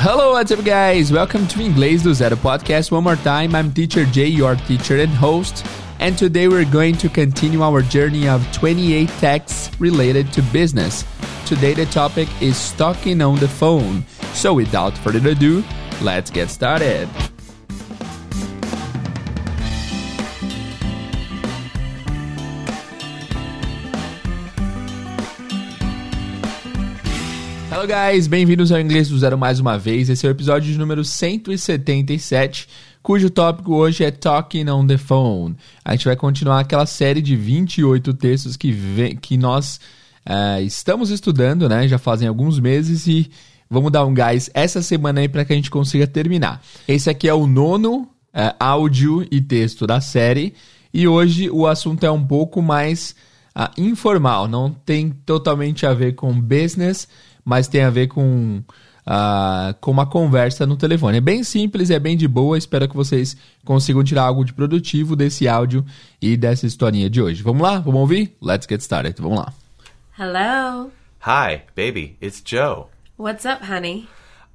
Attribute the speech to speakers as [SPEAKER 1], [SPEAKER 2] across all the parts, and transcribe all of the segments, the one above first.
[SPEAKER 1] Hello, what's up, guys? Welcome to Inglês do Zero podcast. One more time, I'm Teacher Jay, your teacher and host. And today we're going to continue our journey of 28 texts related to business. Today the topic is talking on the phone. So without further ado, let's get started. Hello guys, bem-vindos ao Inglês do Zero mais uma vez. Esse é o episódio de número 177, cujo tópico hoje é Talking on the Phone. A gente vai continuar aquela série de 28 textos que, vem, que nós uh, estamos estudando, né? Já fazem alguns meses e vamos dar um gás essa semana aí para que a gente consiga terminar. Esse aqui é o nono uh, áudio e texto da série e hoje o assunto é um pouco mais uh, informal, não tem totalmente a ver com business mas tem a ver com, uh, com uma conversa no telefone. É bem simples, é bem de boa. Espero que vocês consigam tirar algo de produtivo desse áudio e dessa historinha de hoje. Vamos lá? Vamos ouvir? Let's get started. Vamos lá.
[SPEAKER 2] Hello.
[SPEAKER 3] Hi, baby. It's Joe.
[SPEAKER 2] What's up, honey?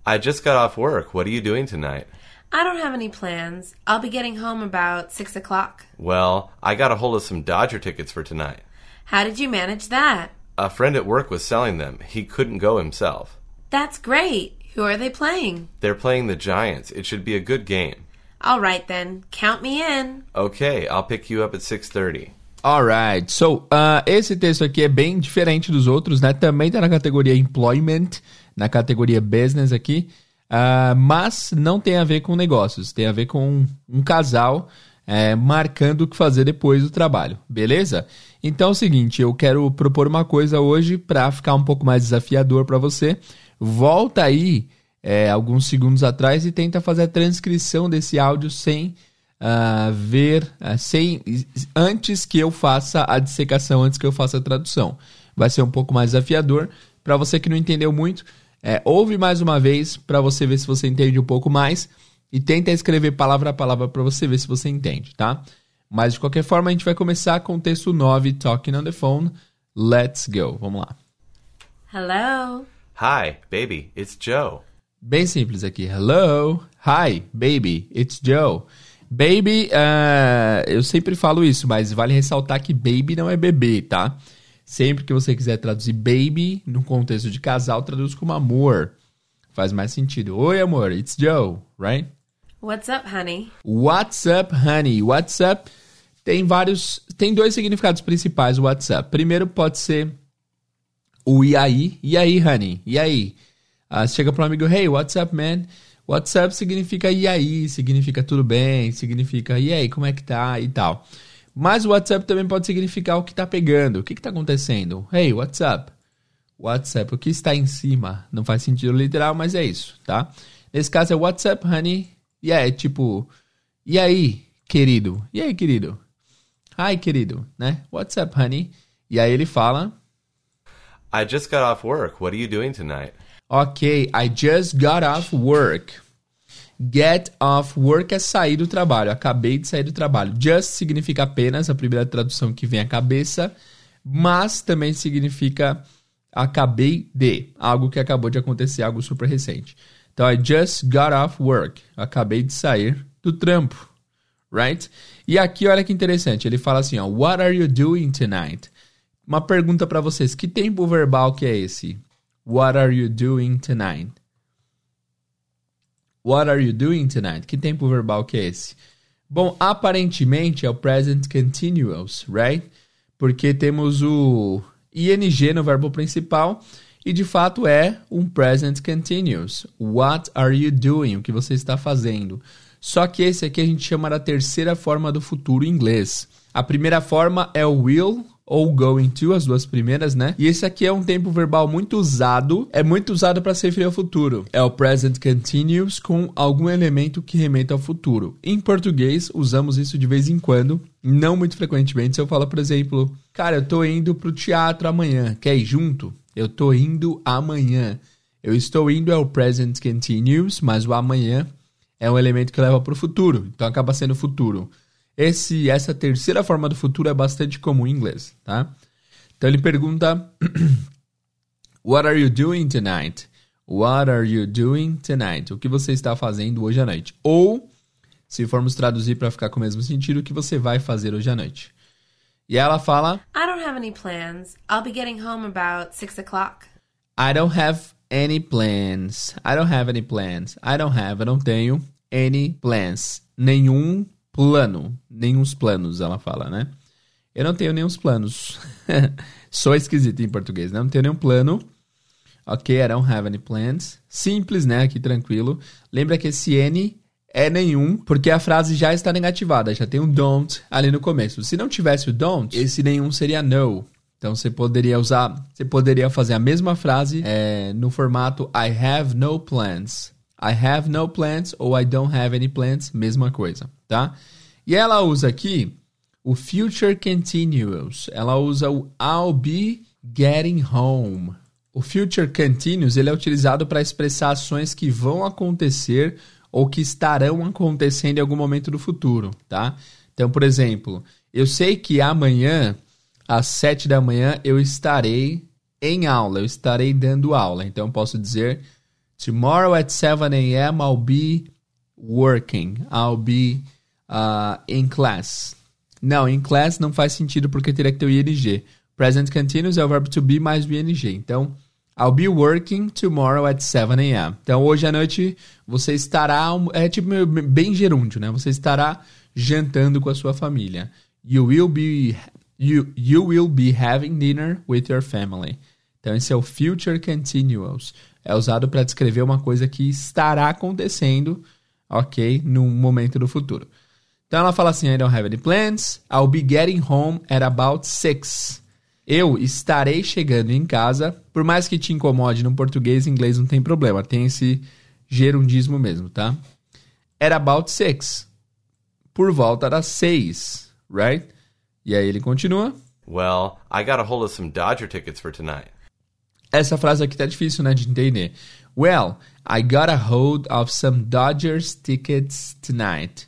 [SPEAKER 3] I just got off work. What are you doing tonight?
[SPEAKER 2] I don't have any plans. I'll be getting home about 6 o'clock.
[SPEAKER 3] Well, I got a hold of some Dodger tickets for tonight.
[SPEAKER 2] How did you manage that?
[SPEAKER 3] A friend at work was selling them. He couldn't go himself.
[SPEAKER 2] That's great. Who are they playing?
[SPEAKER 3] They're playing the Giants. It should be a good game.
[SPEAKER 2] All right then. Count me in.
[SPEAKER 3] Okay, I'll pick you up at 6:30.
[SPEAKER 1] Alright, so uh, esse texto aqui é bem diferente dos outros, né? Também tá na categoria employment, na categoria business aqui, uh, mas não tem a ver com negócios, tem a ver com um, um casal é, marcando o que fazer depois do trabalho, beleza? Então é o seguinte, eu quero propor uma coisa hoje para ficar um pouco mais desafiador para você. Volta aí é, alguns segundos atrás e tenta fazer a transcrição desse áudio sem uh, ver, uh, sem antes que eu faça a dissecação, antes que eu faça a tradução. Vai ser um pouco mais desafiador. Para você que não entendeu muito, é, ouve mais uma vez para você ver se você entende um pouco mais e tenta escrever palavra a palavra para você ver se você entende, tá? Mas de qualquer forma, a gente vai começar com o texto 9, Talking on the Phone. Let's go. Vamos lá.
[SPEAKER 2] Hello.
[SPEAKER 3] Hi, baby. It's Joe.
[SPEAKER 1] Bem simples aqui. Hello. Hi, baby. It's Joe. Baby, uh, eu sempre falo isso, mas vale ressaltar que baby não é bebê, tá? Sempre que você quiser traduzir baby no contexto de casal, traduz como amor. Faz mais sentido. Oi, amor. It's Joe, right?
[SPEAKER 2] What's up, honey?
[SPEAKER 1] What's up, honey? What's up? Tem vários. Tem dois significados principais o WhatsApp. Primeiro pode ser o e aí. E aí, honey? E aí? Você chega para um amigo, hey, what's up, man? WhatsApp significa e aí, significa tudo bem, significa e aí, como é que tá e tal. Mas o WhatsApp também pode significar o que tá pegando, o que que tá acontecendo. Hey, what's up? WhatsApp, o que está em cima. Não faz sentido literal, mas é isso, tá? Nesse caso é WhatsApp, honey. E é tipo, e aí, querido? E aí, querido? Hi, querido, né? What's up, honey? E aí ele fala...
[SPEAKER 3] I just got off work. What are you doing tonight?
[SPEAKER 1] Ok, I just got off work. Get off work é sair do trabalho. Acabei de sair do trabalho. Just significa apenas, a primeira tradução que vem à cabeça, mas também significa acabei de, algo que acabou de acontecer, algo super recente. Então, I just got off work. Acabei de sair do trampo. Right? E aqui, olha que interessante. Ele fala assim, ó, What are you doing tonight? Uma pergunta para vocês. Que tempo verbal que é esse? What are you doing tonight? What are you doing tonight? Que tempo verbal que é esse? Bom, aparentemente é o present continuous, right? Porque temos o ing no verbo principal e de fato é um present continuous. What are you doing? O que você está fazendo? Só que esse aqui a gente chama da terceira forma do futuro em inglês. A primeira forma é o will ou going to, as duas primeiras, né? E esse aqui é um tempo verbal muito usado, é muito usado para se referir ao futuro. É o present continuous com algum elemento que remeta ao futuro. Em português, usamos isso de vez em quando, não muito frequentemente. Se eu falar, por exemplo, cara, eu tô indo pro teatro amanhã, quer ir junto? Eu tô indo amanhã. Eu estou indo é o present continuous, mas o amanhã é um elemento que leva para o futuro, então acaba sendo futuro. Esse, essa terceira forma do futuro é bastante comum em inglês, tá? Então ele pergunta: What are you doing tonight? What are you doing tonight? O que você está fazendo hoje à noite? Ou, se formos traduzir para ficar com o mesmo sentido, o que você vai fazer hoje à noite? E ela fala:
[SPEAKER 2] I don't have any plans. I'll be getting home about six o'clock.
[SPEAKER 1] I don't have any plans. I don't have any plans. I don't have, eu não tenho any plans. Nenhum plano. Nenhum planos, ela fala, né? Eu não tenho nenhum planos. Sou esquisito em português, né? Não tenho nenhum plano. Ok, I don't have any plans. Simples, né? Aqui tranquilo. Lembra que esse N é nenhum, porque a frase já está negativada, já tem um don't ali no começo. Se não tivesse o don't, esse nenhum seria no. Então você poderia usar, você poderia fazer a mesma frase é, no formato I have no plans. I have no plans ou I don't have any plans, mesma coisa, tá? E ela usa aqui o future continuous. Ela usa o I'll be getting home. O future continuous ele é utilizado para expressar ações que vão acontecer ou que estarão acontecendo em algum momento do futuro, tá? Então, por exemplo, eu sei que amanhã, às 7 da manhã, eu estarei em aula, eu estarei dando aula. Então, eu posso dizer: Tomorrow at 7 a.m., I'll be working, I'll be uh, in class. Não, in class não faz sentido porque teria que ter o ing. Present continuous é o verbo to be mais o ing. Então, I'll be working tomorrow at 7 a.m. Então, hoje à noite você estará. É tipo bem gerúndio, né? Você estará jantando com a sua família. You will be. You, you will be having dinner with your family. Então, esse é o future continuous. É usado para descrever uma coisa que estará acontecendo, ok? Num momento do futuro. Então, ela fala assim: I don't have any plans. I'll be getting home at about 6. Eu estarei chegando em casa, por mais que te incomode no português, inglês não tem problema, tem esse gerundismo mesmo, tá? At about six. Por volta das seis, right? E aí ele continua.
[SPEAKER 3] Well, I got a hold of some Dodger tickets for tonight.
[SPEAKER 1] Essa frase aqui tá difícil, né, de entender. Well, I got a hold of some Dodgers tickets tonight.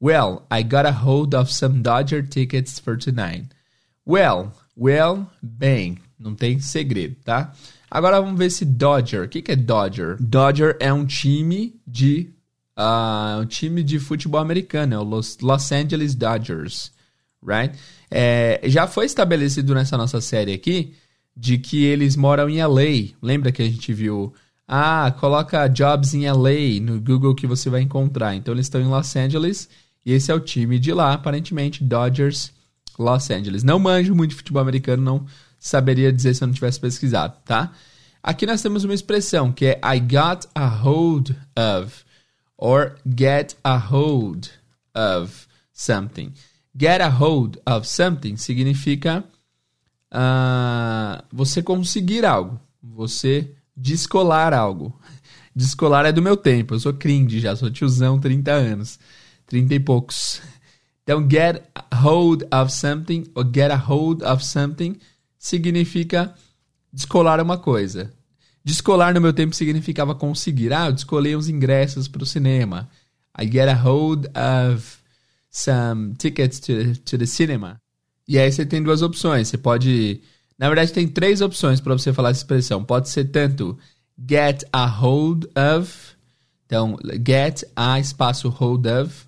[SPEAKER 1] Well, I got a hold of some Dodger tickets for tonight. Well, Well, bem, não tem segredo, tá? Agora vamos ver se Dodger. O que, que é Dodger? Dodger é um time de uh, um time de futebol americano, é o Los, Los Angeles Dodgers, right? É, já foi estabelecido nessa nossa série aqui de que eles moram em LA. Lembra que a gente viu? Ah, coloca jobs em LA no Google que você vai encontrar. Então eles estão em Los Angeles e esse é o time de lá, aparentemente Dodgers Los Angeles. Não manjo muito de futebol americano, não saberia dizer se eu não tivesse pesquisado, tá? Aqui nós temos uma expressão que é I got a hold of or get a hold of something. Get a hold of something significa uh, você conseguir algo, você descolar algo. Descolar é do meu tempo, eu sou cringe já, sou tiozão, 30 anos, 30 e poucos. Então, get hold of something ou get a hold of something significa descolar uma coisa. Descolar no meu tempo significava conseguir. Ah, eu descolei uns ingressos para o cinema. I get a hold of some tickets to, to the cinema. E aí você tem duas opções. Você pode. Na verdade, tem três opções para você falar essa expressão. Pode ser tanto get a hold of. Então, get a espaço hold of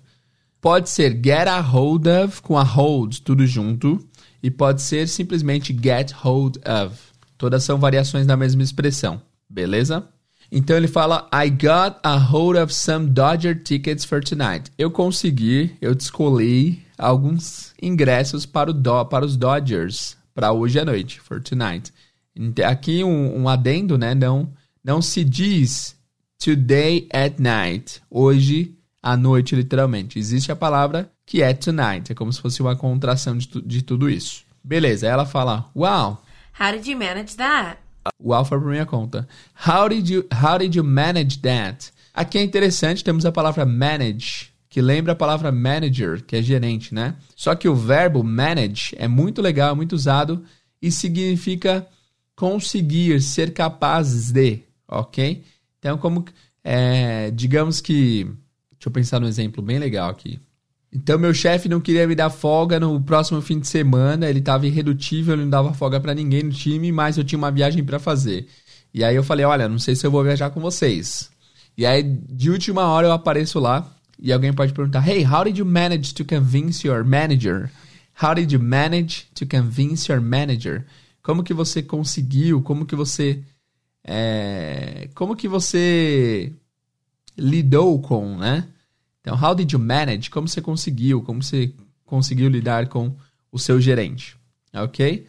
[SPEAKER 1] Pode ser get a hold of com a hold tudo junto e pode ser simplesmente get hold of. Todas são variações da mesma expressão, beleza? Então ele fala I got a hold of some Dodger tickets for tonight. Eu consegui, eu descolei alguns ingressos para, o do, para os Dodgers para hoje à noite, for tonight. Aqui um, um adendo, né? Não, não se diz today at night, hoje à noite, literalmente. Existe a palavra que é tonight, é como se fosse uma contração de, tu, de tudo isso. Beleza, ela fala, wow.
[SPEAKER 2] How did you manage that?
[SPEAKER 1] Wow foi por minha conta. How did you, how did you manage that? Aqui é interessante, temos a palavra manage, que lembra a palavra manager, que é gerente, né? Só que o verbo manage é muito legal, muito usado e significa conseguir, ser capazes de, ok? Então, como, é, digamos que Deixa eu pensar num exemplo bem legal aqui. Então, meu chefe não queria me dar folga no próximo fim de semana, ele estava irredutível, ele não dava folga para ninguém no time, mas eu tinha uma viagem para fazer. E aí eu falei, olha, não sei se eu vou viajar com vocês. E aí, de última hora, eu apareço lá e alguém pode perguntar, Hey, how did you manage to convince your manager? How did you manage to convince your manager? Como que você conseguiu? Como que você... É, como que você lidou com, né? Então, how did you manage? Como você conseguiu? Como você conseguiu lidar com o seu gerente? Ok?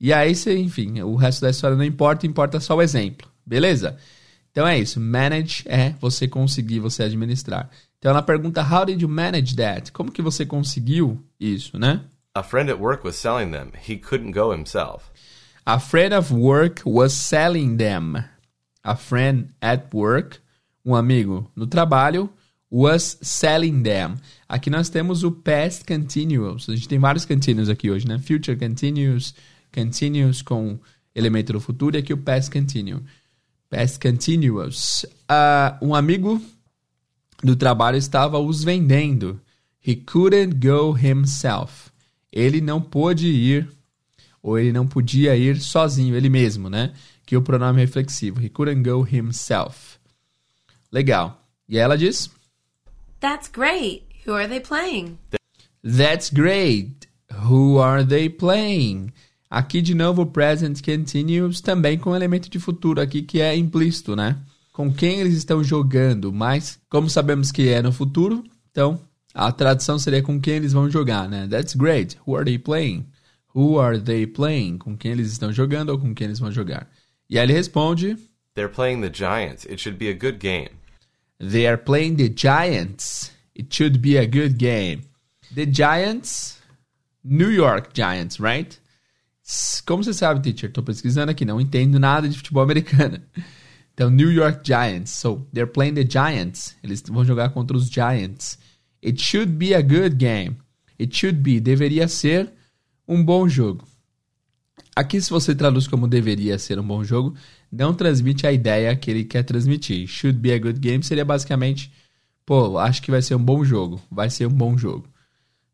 [SPEAKER 1] E aí, você, enfim, o resto da história não importa, importa só o exemplo. Beleza? Então é isso. Manage é você conseguir, você administrar. Então ela pergunta, how did you manage that? Como que você conseguiu isso, né?
[SPEAKER 3] A friend at work was selling them. He couldn't go himself.
[SPEAKER 1] A friend of work was selling them. A friend at work, um amigo no trabalho, was selling them. Aqui nós temos o past continuous. A gente tem vários continuous aqui hoje, né? Future continuous, continuous com elemento do futuro e aqui o past continuous. Past continuous. Uh, um amigo do trabalho estava os vendendo. He couldn't go himself. Ele não pôde ir, ou ele não podia ir sozinho, ele mesmo, né? Que o pronome é reflexivo. He couldn't go himself. Legal. E ela diz:
[SPEAKER 2] That's great. Who are they playing?
[SPEAKER 1] That's great. Who are they playing? Aqui de novo o present continuous também com elemento de futuro aqui que é implícito, né? Com quem eles estão jogando, mas como sabemos que é no futuro, então a tradução seria com quem eles vão jogar, né? That's great. Who are they playing? Who are they playing? Com quem eles estão jogando ou com quem eles vão jogar? E aí ele responde:
[SPEAKER 3] They're playing the Giants. It should be a good game.
[SPEAKER 1] They are playing the Giants. It should be a good game. The Giants, New York Giants, right? Como você sabe, teacher? Tô pesquisando aqui, não entendo nada de futebol americano. Então, New York Giants. So, they're playing the Giants. Eles vão jogar contra os Giants. It should be a good game. It should be, deveria ser um bom jogo. Aqui, se você traduz como deveria ser um bom jogo, não transmite a ideia que ele quer transmitir. Should be a good game seria basicamente, pô, acho que vai ser um bom jogo. Vai ser um bom jogo.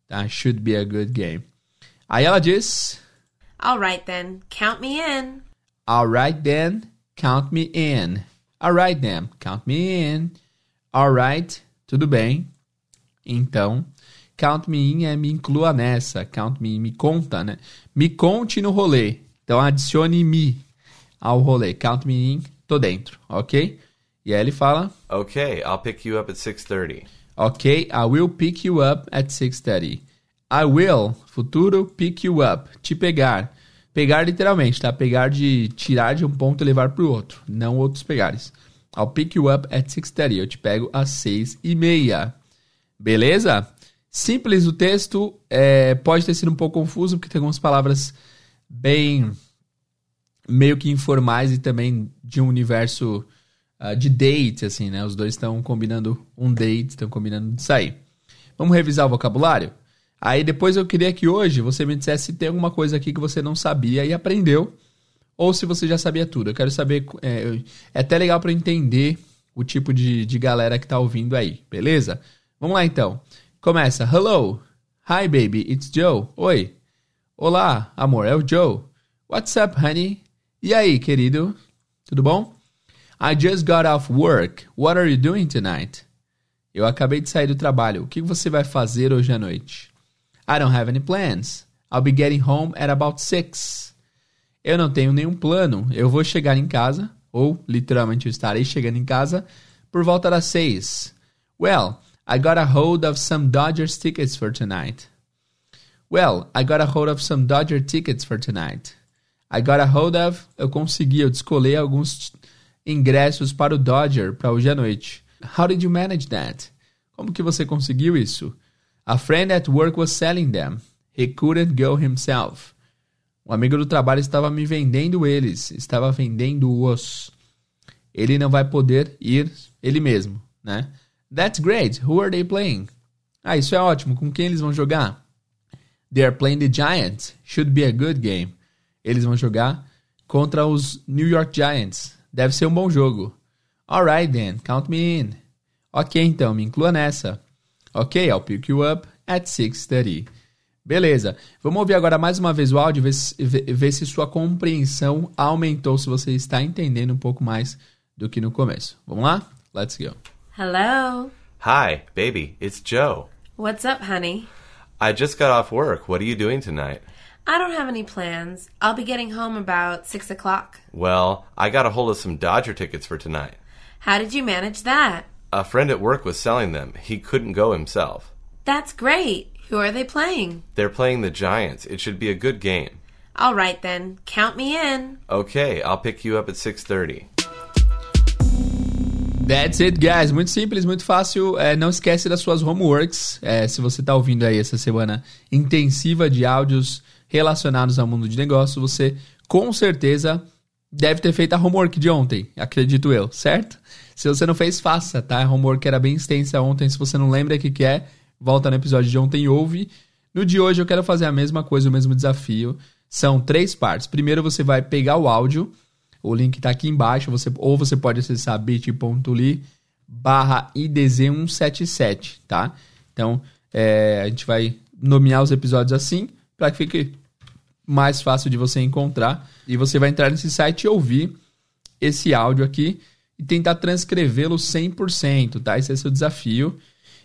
[SPEAKER 1] Tá? Should be a good game. Aí ela diz.
[SPEAKER 2] All right then, count me in.
[SPEAKER 1] All right then, count me in. All right then, count me in. All right, tudo bem. Então, count me in é me inclua nessa. Count me in, me conta, né? Me conte no rolê. Então, adicione me ao rolê. Count me in, tô dentro, ok? E aí ele fala...
[SPEAKER 3] Okay, I'll pick you up at 6:30.
[SPEAKER 1] Ok, I will pick you up at 6.30. I will, futuro, pick you up, te pegar. Pegar literalmente, tá? Pegar de tirar de um ponto e levar para o outro, não outros pegares. I'll pick you up at 6.30. Eu te pego às 6 e meia. Beleza? Simples o texto, é, pode ter sido um pouco confuso, porque tem algumas palavras bem meio que informais e também de um universo uh, de date, assim, né? Os dois estão combinando um date, estão combinando de sair. Vamos revisar o vocabulário? Aí depois eu queria que hoje você me dissesse se tem alguma coisa aqui que você não sabia e aprendeu, ou se você já sabia tudo. Eu quero saber, é, é até legal para entender o tipo de, de galera que tá ouvindo aí, beleza? Vamos lá então. Começa. Hello. Hi baby, it's Joe. Oi. Olá, amor, é o Joe. What's up, honey? E aí, querido? Tudo bom? I just got off work. What are you doing tonight? Eu acabei de sair do trabalho. O que você vai fazer hoje à noite? I don't have any plans. I'll be getting home at about six. Eu não tenho nenhum plano. Eu vou chegar em casa, ou literalmente eu estarei chegando em casa, por volta das seis. Well, I got a hold of some Dodgers tickets for tonight. Well, I got a hold of some Dodger tickets for tonight. I got a hold of. Eu consegui, eu descolei alguns ingressos para o Dodger para hoje à noite. How did you manage that? Como que você conseguiu isso? A friend at work was selling them. He couldn't go himself. Um amigo do trabalho estava me vendendo eles, estava vendendo-os. Ele não vai poder ir ele mesmo, né? That's great. Who are they playing? Ah, isso é ótimo. Com quem eles vão jogar? They are playing the Giants. Should be a good game. Eles vão jogar contra os New York Giants. Deve ser um bom jogo. Alright then, count me in. Ok, então, me inclua nessa. Ok, I'll pick you up at 6.30. Beleza. Vamos ouvir agora mais uma vez o áudio, ver se, ver, ver se sua compreensão aumentou, se você está entendendo um pouco mais do que no começo. Vamos lá? Let's go.
[SPEAKER 2] Hello.
[SPEAKER 3] Hi, baby. It's Joe.
[SPEAKER 2] What's up, honey?
[SPEAKER 3] I just got off work. What are you doing tonight?
[SPEAKER 2] I don't have any plans. I'll be getting home about 6 o'clock.
[SPEAKER 3] Well, I got a hold of some Dodger tickets for tonight.
[SPEAKER 2] How did you manage that?
[SPEAKER 3] A friend at work was selling them. He couldn't go himself.
[SPEAKER 2] That's great. Who are they playing?
[SPEAKER 3] They're playing the Giants. It should be a good game.
[SPEAKER 2] All right then. Count me in.
[SPEAKER 3] Okay, I'll pick you up at 6:30.
[SPEAKER 1] That's it, guys. Muito simples, muito fácil. É, não esquece das suas homeworks. É, se você está ouvindo aí essa semana intensiva de áudios relacionados ao mundo de negócio, você com certeza deve ter feito a homework de ontem, acredito eu, certo? Se você não fez, faça, tá? A homework era bem extensa ontem. Se você não lembra o que, que é, volta no episódio de ontem e ouve. No de hoje eu quero fazer a mesma coisa, o mesmo desafio. São três partes. Primeiro você vai pegar o áudio, o link está aqui embaixo, você, ou você pode acessar bit.ly barra IDZ177, tá? Então, é, a gente vai nomear os episódios assim, para que fique mais fácil de você encontrar. E você vai entrar nesse site e ouvir esse áudio aqui e tentar transcrevê-lo 100%, tá? Esse é seu desafio.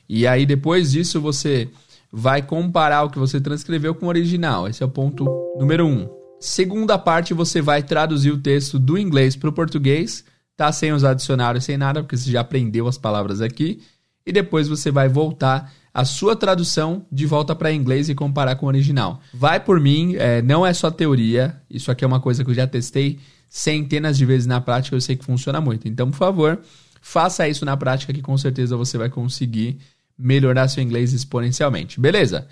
[SPEAKER 1] E aí, depois disso, você vai comparar o que você transcreveu com o original. Esse é o ponto número um. Segunda parte, você vai traduzir o texto do inglês para o português, tá? Sem os adicionários, sem nada, porque você já aprendeu as palavras aqui. E depois você vai voltar a sua tradução de volta para inglês e comparar com o original. Vai por mim, é, não é só teoria. Isso aqui é uma coisa que eu já testei centenas de vezes na prática, eu sei que funciona muito. Então, por favor, faça isso na prática que com certeza você vai conseguir melhorar seu inglês exponencialmente. Beleza?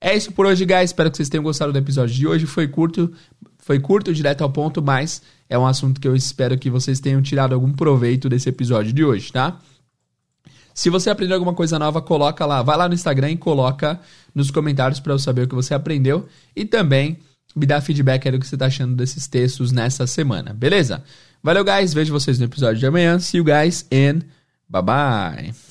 [SPEAKER 1] É isso por hoje, guys. Espero que vocês tenham gostado do episódio de hoje. Foi curto, foi curto, direto ao ponto, mas é um assunto que eu espero que vocês tenham tirado algum proveito desse episódio de hoje, tá? Se você aprendeu alguma coisa nova, coloca lá, vai lá no Instagram e coloca nos comentários para eu saber o que você aprendeu e também me dá feedback aí do que você tá achando desses textos nessa semana, beleza? Valeu, guys. Vejo vocês no episódio de amanhã. See you guys and bye bye.